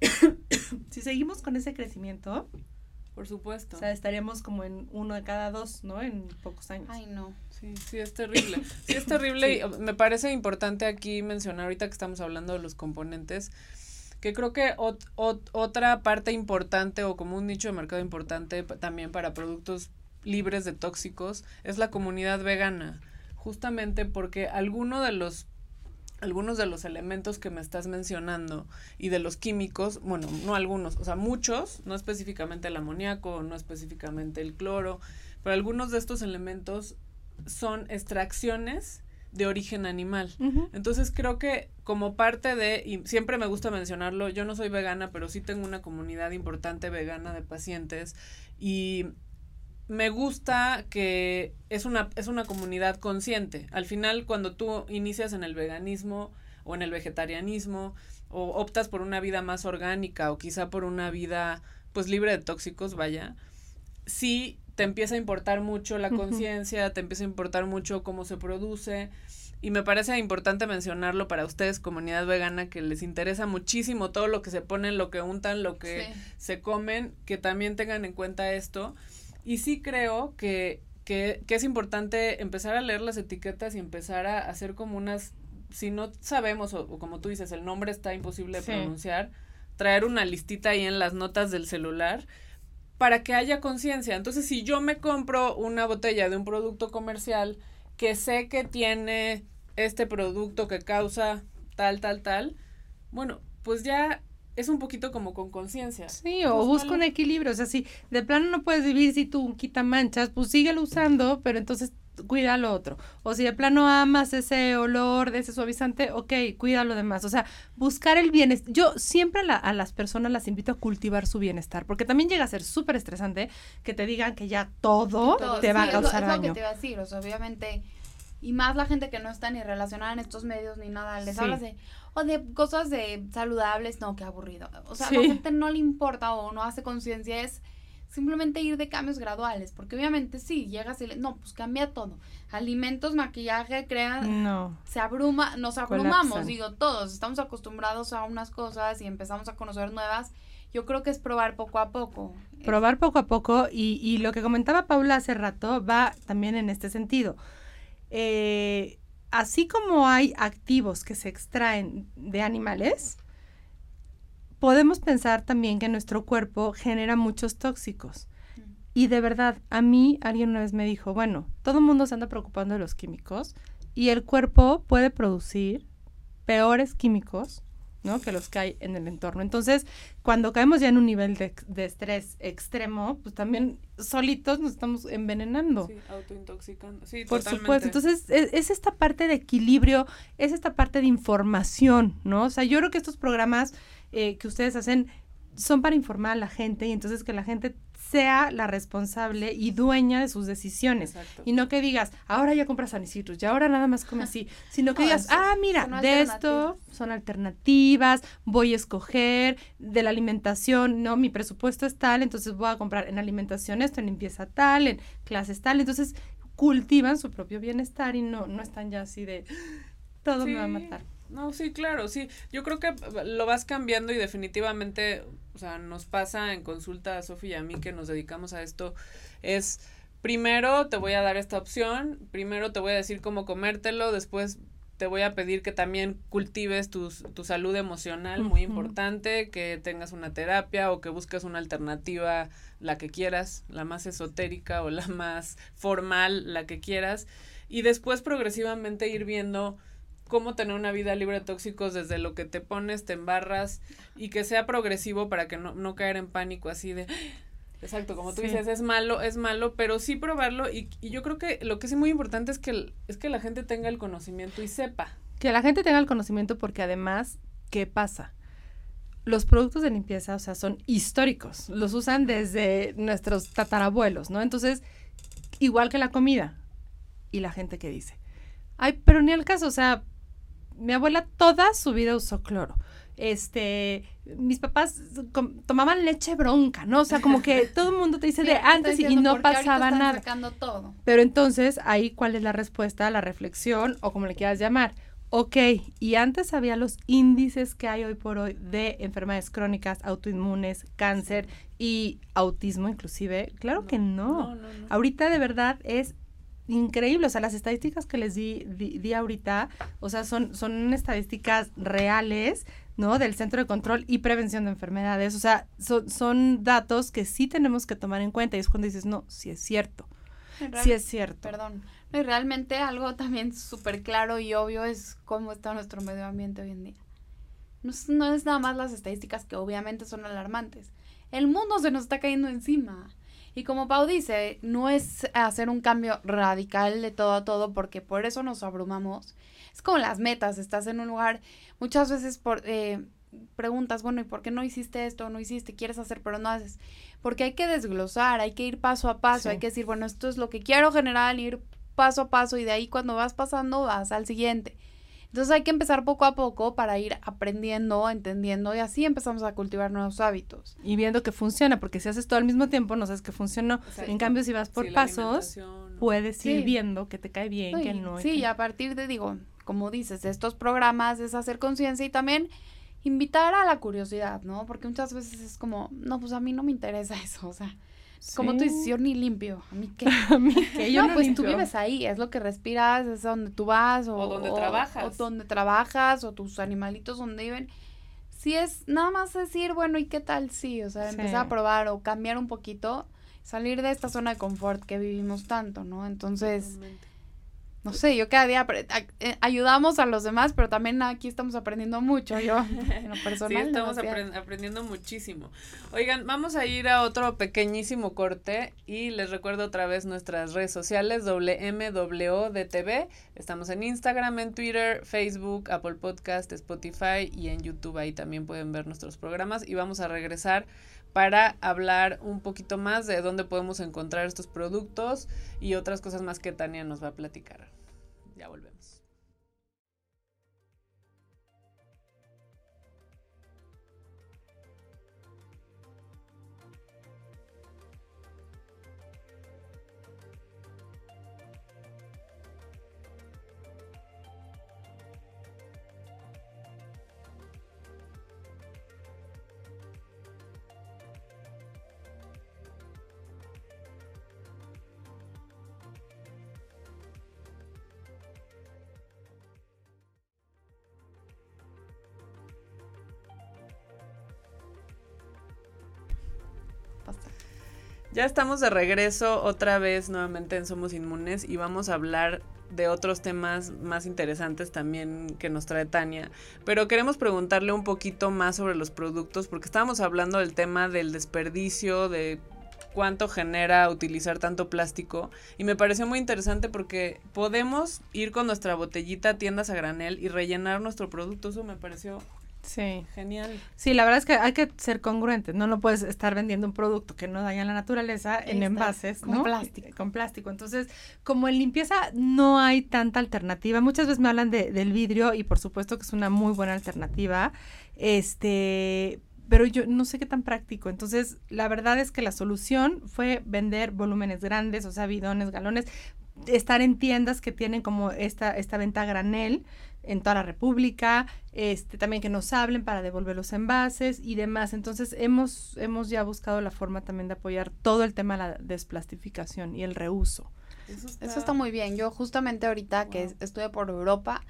si seguimos con ese crecimiento, por supuesto. O sea, estaríamos como en uno de cada dos, ¿no? En pocos años. Ay, no. Sí, sí, es terrible. Sí, es terrible. Y me parece importante aquí mencionar, ahorita que estamos hablando de los componentes, que creo que otra parte importante o como un nicho de mercado importante también para productos libres de tóxicos es la comunidad vegana. Justamente porque alguno de los algunos de los elementos que me estás mencionando y de los químicos, bueno, no algunos, o sea, muchos, no específicamente el amoníaco, no específicamente el cloro, pero algunos de estos elementos son extracciones de origen animal. Entonces creo que como parte de, y siempre me gusta mencionarlo, yo no soy vegana, pero sí tengo una comunidad importante vegana de pacientes y me gusta que es una, es una comunidad consciente. Al final, cuando tú inicias en el veganismo o en el vegetarianismo, o optas por una vida más orgánica, o quizá por una vida pues libre de tóxicos, vaya, sí te empieza a importar mucho la conciencia, te empieza a importar mucho cómo se produce. Y me parece importante mencionarlo para ustedes, comunidad vegana, que les interesa muchísimo todo lo que se ponen, lo que untan, lo que se comen, que también tengan en cuenta esto y sí creo que, que, que es importante empezar a leer las etiquetas y empezar a hacer como unas, si no sabemos, o, como tú dices, el nombre está imposible de pronunciar, traer una listita ahí en las notas del celular para que haya conciencia. Entonces, si yo me compro una botella de un producto comercial que sé que tiene este producto que causa tal, tal, tal, bueno, pues ya es un poquito como con conciencia. Sí, o busca un equilibrio. O sea, si de plano no puedes vivir si tú quita manchas, pues síguelo usando, pero entonces cuida lo otro. O si de plano amas ese olor de ese suavizante, ok, cuida lo demás. O sea, buscar el bienestar. Yo siempre a, las personas las invito a cultivar su bienestar, porque también llega a ser súper estresante que te digan que ya todo, te va a causar es lo, que te iba a decir, o sea, obviamente, y más la gente que no está ni relacionada en estos medios ni nada, les hablas de o de cosas de saludables, no, qué aburrido. O sea, a la gente no le importa o no hace conciencia, es simplemente ir de cambios graduales, porque obviamente sí, llegas y le, no, pues cambia todo. Alimentos, maquillaje, crean, no. se abruma, nos abrumamos, digo, todos estamos acostumbrados a unas cosas y empezamos a conocer nuevas. Yo creo que es probar poco a poco. Probar poco a poco y, y lo que comentaba Paula hace rato va también en este sentido. Eh, así como hay activos que se extraen de animales, podemos pensar también que nuestro cuerpo genera muchos tóxicos. Y de verdad, a mí alguien una vez me dijo, bueno, todo el mundo se anda preocupando de los químicos y el cuerpo puede producir peores químicos ¿no? Que los que hay en el entorno. Entonces, cuando caemos ya en un nivel de, estrés extremo, pues también solitos nos estamos envenenando. Sí, autointoxicando. Sí, Por supuesto. Entonces, es, es, esta parte de equilibrio, es esta parte de información, ¿no? O sea, yo creo que estos programas eh, que ustedes hacen son para informar a la gente y entonces que la gente sea la responsable y dueña de sus decisiones. Y no que digas, ahora ya compras Sanicitrus y ahora nada más come así, sino que digas, ah, mira, de esto son alternativas, voy a escoger de la alimentación, no, mi presupuesto es tal, entonces voy a comprar en alimentación esto, en limpieza tal, en clases tal, entonces cultivan su propio bienestar y no, no están ya así de, todo me va a matar. No, sí, claro, sí. Yo creo que lo vas cambiando y definitivamente, o sea, nos pasa en consulta a Sofía y a mí que nos dedicamos a esto, es primero te voy a dar esta opción, primero te voy a decir cómo comértelo, después te voy a pedir que también cultives tu, tu salud emocional, muy importante, que tengas una terapia o que busques una alternativa, la que quieras, la más esotérica o la más formal, la que quieras, y después progresivamente ir viendo cómo tener una vida libre de tóxicos desde lo que te pones, te embarras y que sea progresivo para que no, no caer en pánico así de... Exacto, como tú dices, es malo, es malo, pero sí probarlo y, y, yo creo que lo que sí muy importante es que, es que la gente tenga el conocimiento y sepa. Que la gente tenga el conocimiento porque además, ¿qué pasa? Los productos de limpieza, o sea, son históricos, los usan desde nuestros tatarabuelos, ¿no? Entonces, igual que la comida y la gente que dice, ay, pero ni al caso, o sea, mi abuela toda su vida usó cloro. Este, mis papás tomaban leche bronca, ¿no? O sea, como que todo el mundo te dice de antes y, no pasaba nada. Todo. Pero entonces, ahí, ¿cuál es la respuesta? La reflexión, o como le quieras llamar. Ok, y antes había los índices que hay hoy por hoy de enfermedades crónicas, autoinmunes, cáncer y autismo inclusive. Claro que no. Ahorita de verdad es increíble, o sea, las estadísticas que les di, di, ahorita, o sea, son, son estadísticas reales, ¿no? Del Centro de Control y Prevención de Enfermedades, o sea, son, son datos que sí tenemos que tomar en cuenta y es cuando dices, no, sí es cierto, sí es cierto. Perdón, y realmente algo también súper claro y obvio es cómo está nuestro medio ambiente hoy en día. No no es nada más las estadísticas que obviamente son alarmantes. El mundo se nos está cayendo encima Y como Pau dice, no es hacer un cambio radical de todo a todo porque por eso nos abrumamos. Es como las metas, estás en un lugar, muchas veces por eh, preguntas, bueno, ¿y por qué no hiciste esto? No hiciste, quieres hacer, pero no haces. Porque hay que desglosar, hay que ir paso a paso, hay que decir, bueno, esto es lo que quiero generar, ir paso a paso y de ahí cuando vas pasando vas al siguiente. Entonces hay que empezar poco a poco para ir aprendiendo, entendiendo y así empezamos a cultivar nuevos hábitos. Y viendo que funciona, porque si haces todo al mismo tiempo no sabes que funcionó. En cambio, si vas por pasos, puedes ir viendo que te cae bien, que no. Sí, y a partir de, digo, como dices, estos programas es hacer conciencia y también invitar a la curiosidad, ¿no? Porque muchas veces es como, no, pues a mí no me interesa eso, o sea, como tu decisión ni limpio. ¿A mí qué? ¿A mí qué? Yo no, pues tú vives ahí, es lo que respiras, es donde tú vas. O, o donde trabajas. O donde trabajas, o tus animalitos donde viven. Si es nada más decir, bueno, ¿y qué tal? Sí, o sea, empezar a probar o cambiar un poquito, salir de esta zona de confort que vivimos tanto, ¿no? Entonces no sé, yo cada día eh, ayudamos a los demás, pero también aquí estamos aprendiendo mucho, yo en lo personal. Sí, estamos aprendiendo muchísimo. Oigan, vamos a ir a otro pequeñísimo corte y les recuerdo otra vez nuestras redes sociales, WMWDTV. Estamos en Instagram, en Twitter, Facebook, Apple Podcast, Spotify y en YouTube. Ahí también pueden ver nuestros programas y vamos a regresar para hablar un poquito más de dónde podemos encontrar estos productos y otras cosas más que Tania nos va a platicar. Ya volvemos. Ya estamos de regreso otra vez nuevamente en Somos Inmunes y vamos a hablar de otros temas más interesantes también que nos trae Tania. Pero queremos preguntarle un poquito más sobre los productos porque estábamos hablando del tema del desperdicio, de cuánto genera utilizar tanto plástico y me pareció muy interesante porque podemos ir con nuestra botellita a tiendas a granel y rellenar nuestro producto. Eso me pareció Sí. Genial. Sí, la verdad es que hay que ser congruentes. No lo puedes estar vendiendo un producto que no daña la naturaleza en envases, con plástico. Con plástico. Entonces, como en limpieza no hay tanta alternativa. Muchas veces me hablan de, del vidrio y por supuesto que es una muy buena alternativa. Este, pero yo no sé qué tan práctico. Entonces, la verdad es que la solución fue vender volúmenes grandes, o sea, bidones, galones, estar en tiendas que tienen como esta, esta venta granel en toda la República, este, también que nos hablen para devolver los envases y demás. Entonces hemos, hemos ya buscado la forma también de apoyar todo el tema de la desplastificación y el reuso. Eso está, muy bien. Yo justamente ahorita que estuve por Europa,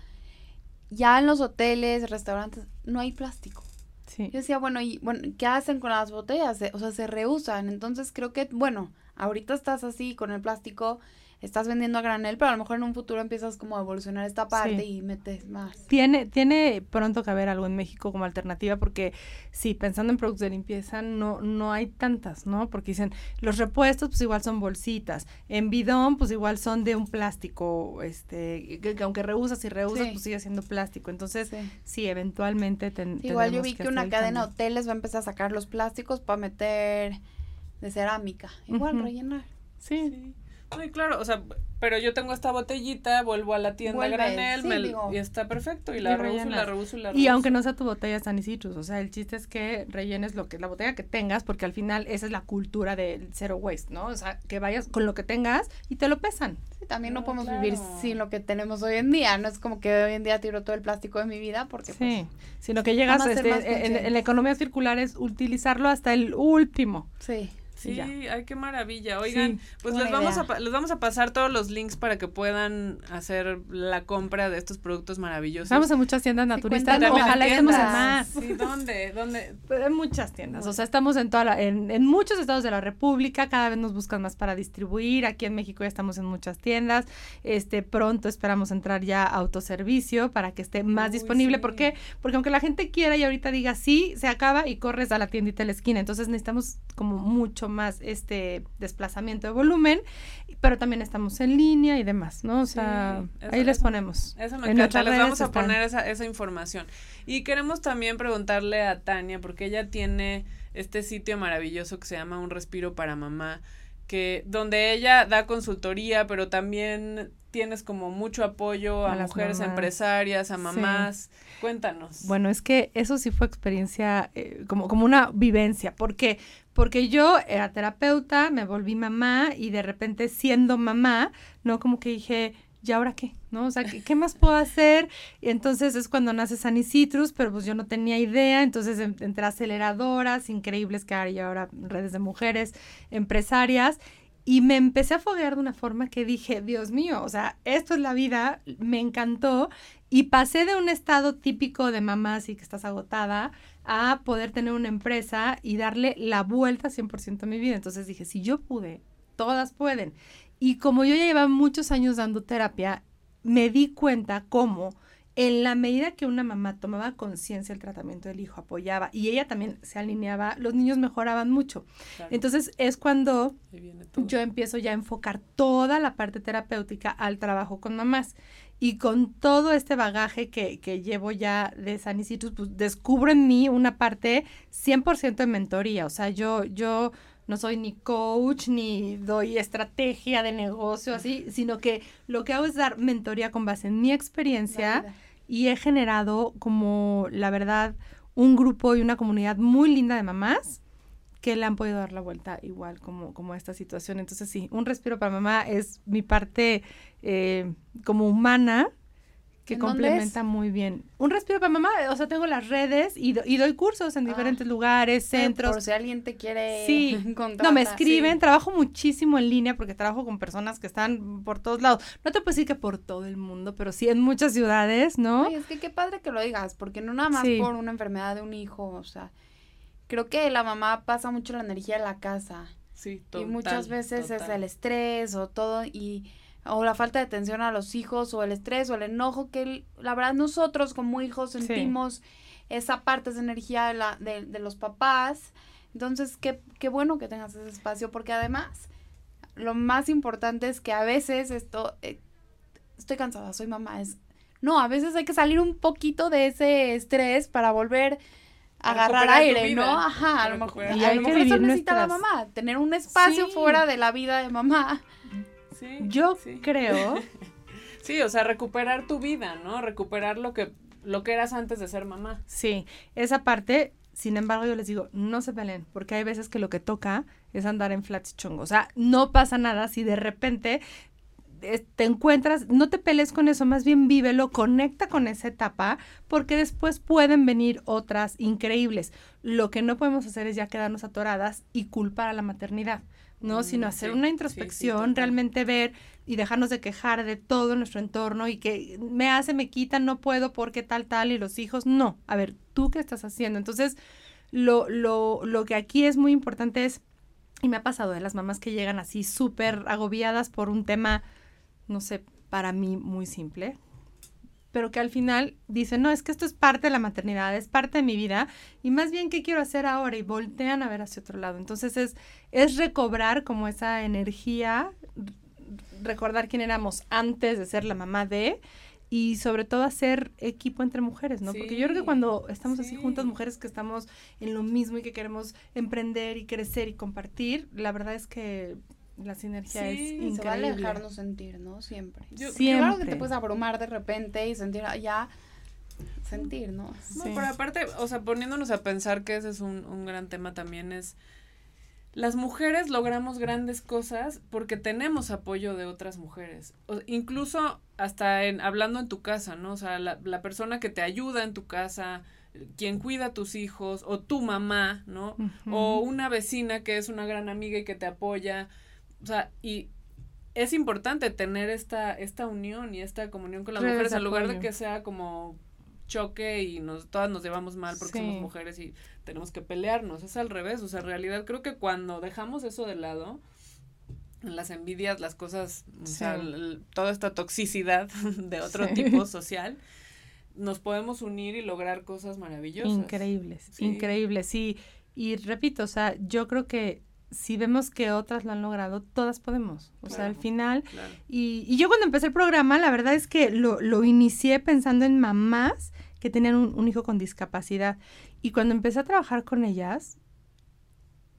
ya en los hoteles, restaurantes, no hay plástico. Sí. Yo decía, bueno, y bueno, ¿qué hacen con las botellas? O sea, se reusan. Entonces creo que, bueno, ahorita estás así con el plástico estás vendiendo a granel, pero a lo mejor en un futuro empiezas como a evolucionar esta parte y metes más. Tiene, tiene pronto que haber algo en México como alternativa, porque sí, pensando en productos de limpieza, no, no hay tantas, ¿no? Porque dicen, los repuestos, pues igual son bolsitas, en bidón, pues igual son de un plástico, este, que, aunque reusas y reusas, pues sigue siendo plástico. Entonces, sí, eventualmente ten, Igual yo vi que, una cadena de hoteles va a empezar a sacar los plásticos para meter de cerámica, igual rellenar. sí. Ay, claro, o sea, pero yo tengo esta botellita, vuelvo a la tienda granel y está perfecto y la reuso, la reuso, la Y aunque no sea tu botella San Citrus, o sea, el chiste es que rellenes lo que la botella que tengas, porque al final esa es la cultura del zero waste, ¿no? O sea, que vayas con lo que tengas y te lo pesan. Sí, también no, podemos vivir sin lo que tenemos hoy en día, no es como que hoy en día tiro todo el plástico de mi vida porque Sí, pues, sino que llegas este, en, en la economía circular es utilizarlo hasta el último. Sí. Sí, ay, qué maravilla. Oigan, pues les vamos, a, les vamos a pasar todos los links para que puedan hacer la compra de estos productos maravillosos. Vamos a muchas tiendas naturistas. Ojalá estemos en más. Sí, ¿dónde? ¿Dónde? Pues en muchas tiendas. O sea, estamos en toda la, en, en muchos estados de la República. Cada vez nos buscan más para distribuir. Aquí en México ya estamos en muchas tiendas. Este, pronto esperamos entrar ya a autoservicio para que esté más disponible. ¿Por qué? Porque aunque la gente quiera y ahorita diga sí, se acaba y corres a la tiendita de la esquina. Entonces necesitamos como mucho mucho más este desplazamiento de volumen, pero también estamos en línea y demás, ¿no? O sea, ahí les ponemos. Eso me encanta, les vamos a poner esa, esa información. Y queremos también preguntarle a Tania, porque ella tiene este sitio maravilloso que se llama Un Respiro para Mamá, que donde ella da consultoría, pero también tienes como mucho apoyo a, mujeres empresarias, a mamás. Cuéntanos. Bueno, es que eso sí fue experiencia, eh, como, como una vivencia. ¿Por qué? Porque yo era terapeuta, me volví mamá y de repente siendo mamá, ¿no? Como que dije, ¿y ahora qué? ¿No? O sea, ¿qué, más puedo hacer? Y entonces es cuando nace Sunny Citrus, pero pues yo no tenía idea, entonces entré a aceleradoras increíbles que hay ahora redes de mujeres empresarias y me empecé a foguear de una forma que dije, Dios mío, o sea, esto es la vida, me encantó y pasé de un estado típico de mamá así que estás agotada a poder tener una empresa y darle la vuelta 100% a mi vida. Entonces dije, si yo pude, todas pueden. Y como yo ya llevaba muchos años dando terapia, me di cuenta cómo en la medida que una mamá tomaba conciencia del tratamiento del hijo, apoyaba y ella también se alineaba, los niños mejoraban mucho. Entonces es cuando yo empiezo ya a enfocar toda la parte terapéutica al trabajo con mamás. Y con todo este bagaje que, que llevo ya de Sanicitus, pues descubro en mí una parte 100% de mentoría. O sea, yo, yo no soy ni coach, ni doy estrategia de negocio, así, sino que lo que hago es dar mentoría con base en mi experiencia y he generado como, la verdad, un grupo y una comunidad muy linda de mamás que le han podido dar la vuelta igual como, como a esta situación. Entonces sí, un respiro para mamá es mi parte eh, como humana que complementa muy bien. Un respiro para mamá, o sea, tengo las redes y, doy cursos en ah. diferentes lugares, centros. Por si alguien te quiere sí. No, me escriben, trabajo muchísimo en línea porque trabajo con personas que están por todos lados. No te puedo decir que por todo el mundo, pero sí en muchas ciudades, ¿no? Ay, es que qué padre que lo digas, porque no nada más por una enfermedad de un hijo, o sea, creo que la mamá pasa mucho la energía de la casa. Sí, total, Y muchas veces es el estrés o todo y o la falta de atención a los hijos o el estrés o el enojo que la verdad nosotros como hijos sentimos esa parte, esa energía de, la, de, de los papás. Entonces, qué, qué bueno que tengas ese espacio porque además lo más importante es que a veces esto, eh, estoy cansada, soy mamá, es, no, a veces hay que salir un poquito de ese estrés para volver a agarrar aire, ¿no? Ajá, a lo mejor, y a lo mejor eso necesita la mamá, tener un espacio fuera de la vida de mamá yo creo. sí, o sea, recuperar tu vida, ¿no? Recuperar lo que, lo que eras antes de ser mamá. Sí, esa parte, sin embargo, yo les digo, no se peleen, porque hay veces que lo que toca es andar en flats chongo. O sea, no pasa nada si de repente te encuentras, no te pelees con eso, más bien vívelo, conecta con esa etapa, porque después pueden venir otras increíbles. Lo que no podemos hacer es ya quedarnos atoradas y culpar a la maternidad. ¿No? Sino mm, hacer una introspección, realmente ver y dejarnos de quejar de todo nuestro entorno y que me hace, me quita, no puedo porque tal, tal y los hijos. No, a ver, ¿tú qué estás haciendo? Entonces, lo, lo, lo que aquí es muy importante es, y me ha pasado de las mamás que llegan así súper agobiadas por un tema, no sé, para mí muy simple, pero que al final dicen, no, es que esto es parte de la maternidad, es parte de mi vida, y más bien, ¿qué quiero hacer ahora? Y voltean a ver hacia otro lado. Entonces es, es recobrar como esa energía, recordar quién éramos antes de ser la mamá de, y sobre todo hacer equipo entre mujeres, ¿no? Porque yo creo que cuando estamos así juntas, mujeres que estamos en lo mismo y que queremos emprender y crecer y compartir, la verdad es que la sinergia es increíble. se vale dejarnos sentir, ¿no? Siempre. siempre. Claro que te puedes abrumar de repente y sentir ah, ya sentir, ¿no? No, pero aparte, o sea, poniéndonos a pensar que ese es un, un gran tema también es las mujeres logramos grandes cosas porque tenemos apoyo de otras mujeres. incluso hasta en hablando en tu casa, ¿no? O sea, la, la, persona que te ayuda en tu casa, quien cuida a tus hijos, o tu mamá, ¿no? O una vecina que es una gran amiga y que te apoya o sea, y es importante tener esta, esta unión y esta comunión con las mujeres, en lugar de que sea como choque y nos todas nos llevamos mal porque somos mujeres y tenemos que pelearnos, es al revés, o sea, en realidad creo que cuando dejamos eso de lado, las envidias, las cosas, o sea, toda esta toxicidad de otro tipo social, nos podemos unir y lograr cosas maravillosas. Increíbles, increíbles, sí. Y repito, o sea, yo creo que si vemos que otras lo han logrado, todas podemos. O sea, al final. Y, y, yo cuando empecé el programa, la verdad es que lo, lo inicié pensando en mamás que tenían un, hijo con discapacidad. Y cuando empecé a trabajar con ellas,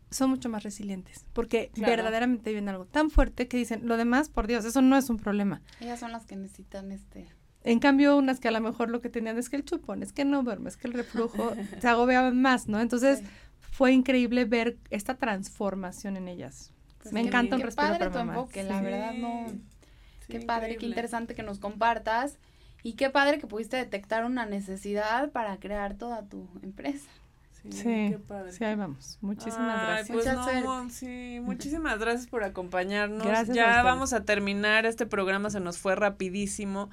son mucho más resilientes, porque verdaderamente viven algo tan fuerte que dicen, lo demás, por Dios, eso no es un problema. Ellas son las que necesitan este... En cambio, unas que a lo mejor lo que tenían es que el chupón, es que no duerme, es que el reflujo, se agobiaban más, ¿no? Entonces, fue increíble ver esta transformación en ellas. Pues Me encanta un respiro padre tu enfoque, la verdad no. qué padre, qué interesante que nos compartas y qué padre que pudiste detectar una necesidad para crear toda tu empresa. Sí, qué padre. sí, ahí vamos. Muchísimas gracias. Pues sí, muchísimas gracias por acompañarnos. Gracias ya vamos a terminar, este programa se nos fue rapidísimo.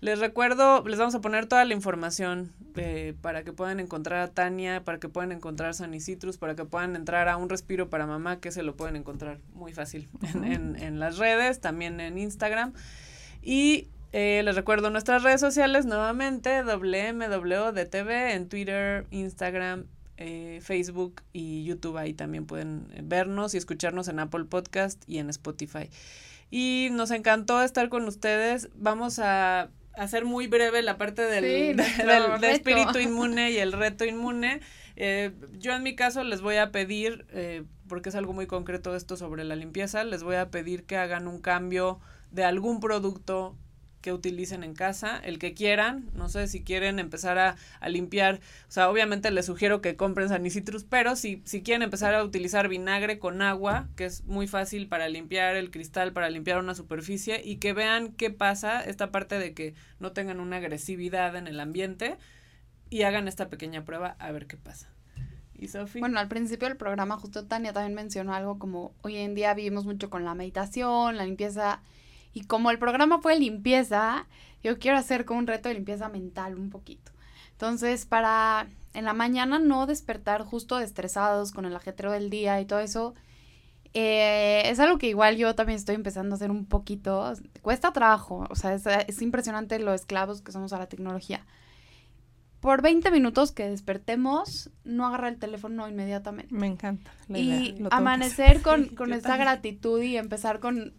Les recuerdo, les vamos a poner toda la información eh, para que puedan encontrar a Tania, para que puedan encontrar Sunny Citrus, para que puedan entrar a un respiro para mamá, que se lo pueden encontrar muy fácil en, en, las redes, también en Instagram. Y eh, les recuerdo nuestras redes sociales nuevamente, WMWDTV en Twitter, Instagram, eh, Facebook y YouTube. Ahí también pueden vernos y escucharnos en Apple Podcast y en Spotify. Y nos encantó estar con ustedes. Vamos a hacer muy breve la parte del, del, espíritu inmune y el reto inmune. Eh, yo en mi caso les voy a pedir, eh, porque es algo muy concreto esto sobre la limpieza, les voy a pedir que hagan un cambio de algún producto que utilicen en casa, el que quieran, no sé si quieren empezar a, a limpiar, o sea, obviamente les sugiero que compren sanicitrus, pero si, si quieren empezar a utilizar vinagre con agua, que es muy fácil para limpiar el cristal, para limpiar una superficie, y que vean qué pasa, esta parte de que no tengan una agresividad en el ambiente, y hagan esta pequeña prueba a ver qué pasa. ¿Y Sofi? Bueno, al principio del programa justo Tania también mencionó algo como hoy en día vivimos mucho con la meditación, la limpieza y como el programa fue limpieza, yo quiero hacer como un reto de limpieza mental un poquito. Entonces, para en la mañana no despertar justo estresados con el ajetreo del día y todo eso, eh, es algo que igual yo también estoy empezando a hacer un poquito. Cuesta trabajo, o sea, es, impresionante lo esclavos que somos a la tecnología. Por 20 minutos que despertemos, no agarra el teléfono inmediatamente. Me encanta. y amanecer con, con esta gratitud y empezar con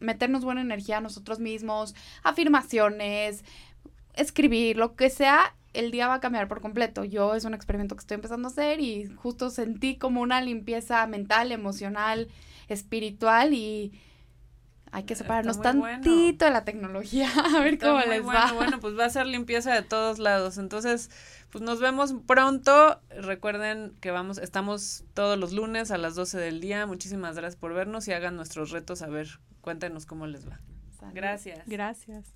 meternos buena energía a nosotros mismos, afirmaciones, escribir, lo que sea, el día va a cambiar por completo. Yo es un experimento que estoy empezando a hacer y justo sentí como una limpieza mental, emocional, espiritual y hay que separarnos tantito de la tecnología, a ver cómo les va. Bueno, pues va a ser limpieza de todos lados. Entonces, pues nos vemos pronto. Recuerden que vamos, estamos todos los lunes a las 12 del día. Muchísimas gracias por vernos y hagan nuestros retos a ver Cuéntenos cómo les va. Gracias. Gracias.